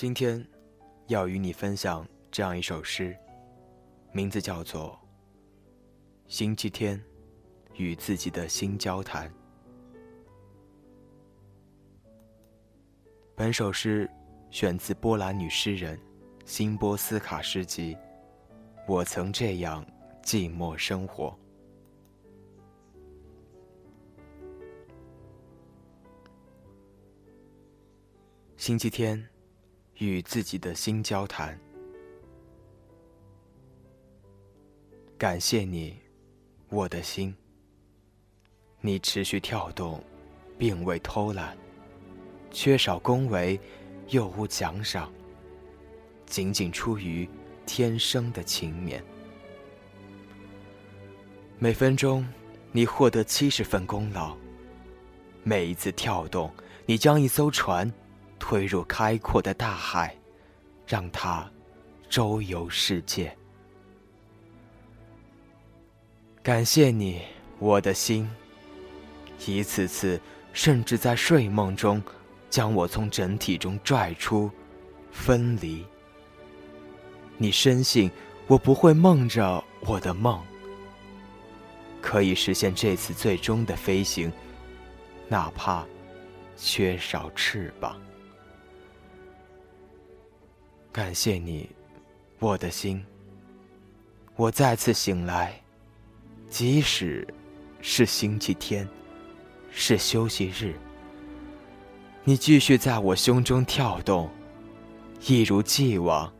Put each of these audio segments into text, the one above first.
今天要与你分享这样一首诗，名字叫做《星期天与自己的心交谈》。本首诗选自波兰女诗人辛波斯卡诗集《我曾这样寂寞生活》。星期天，与自己的心交谈。感谢你，我的心。你持续跳动，并未偷懒，缺少恭维，又无奖赏，仅仅出于天生的勤勉。每分钟，你获得七十份功劳。每一次跳动，你将一艘船。推入开阔的大海，让它周游世界。感谢你，我的心。一次次，甚至在睡梦中，将我从整体中拽出，分离。你深信我不会梦着我的梦，可以实现这次最终的飞行，哪怕缺少翅膀。感谢你，我的心。我再次醒来，即使是星期天，是休息日，你继续在我胸中跳动，一如既往，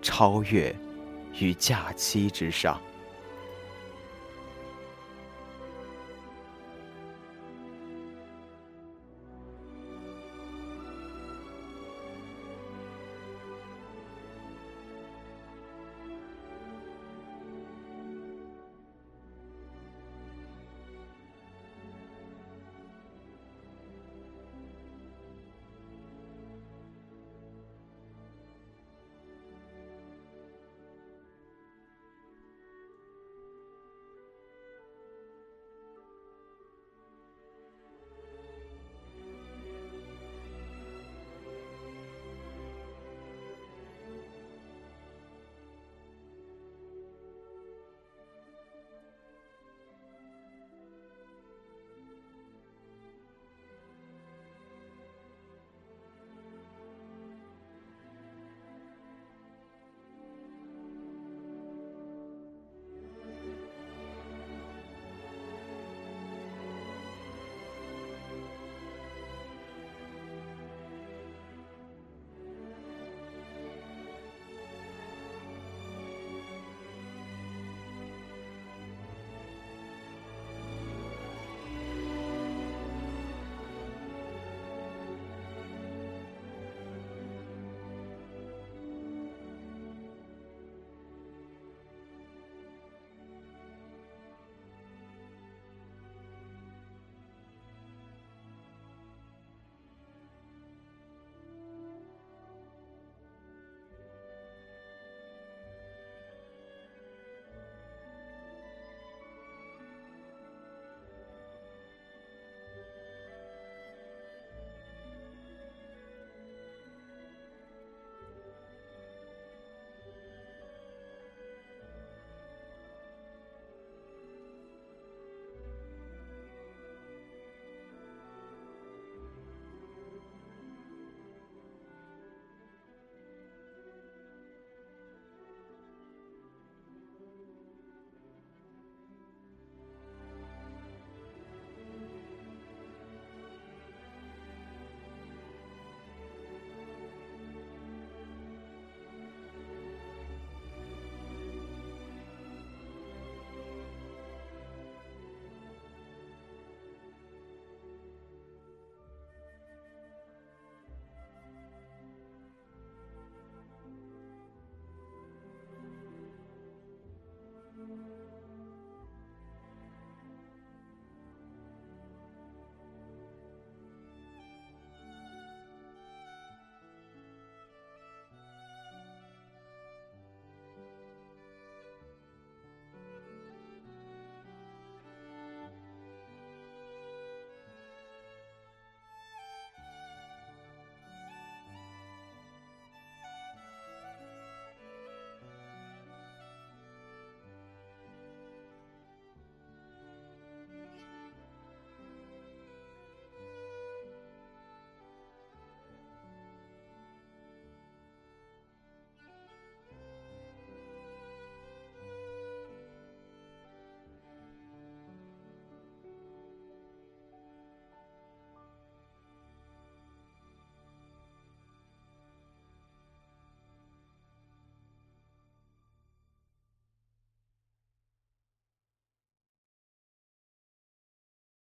超越于假期之上。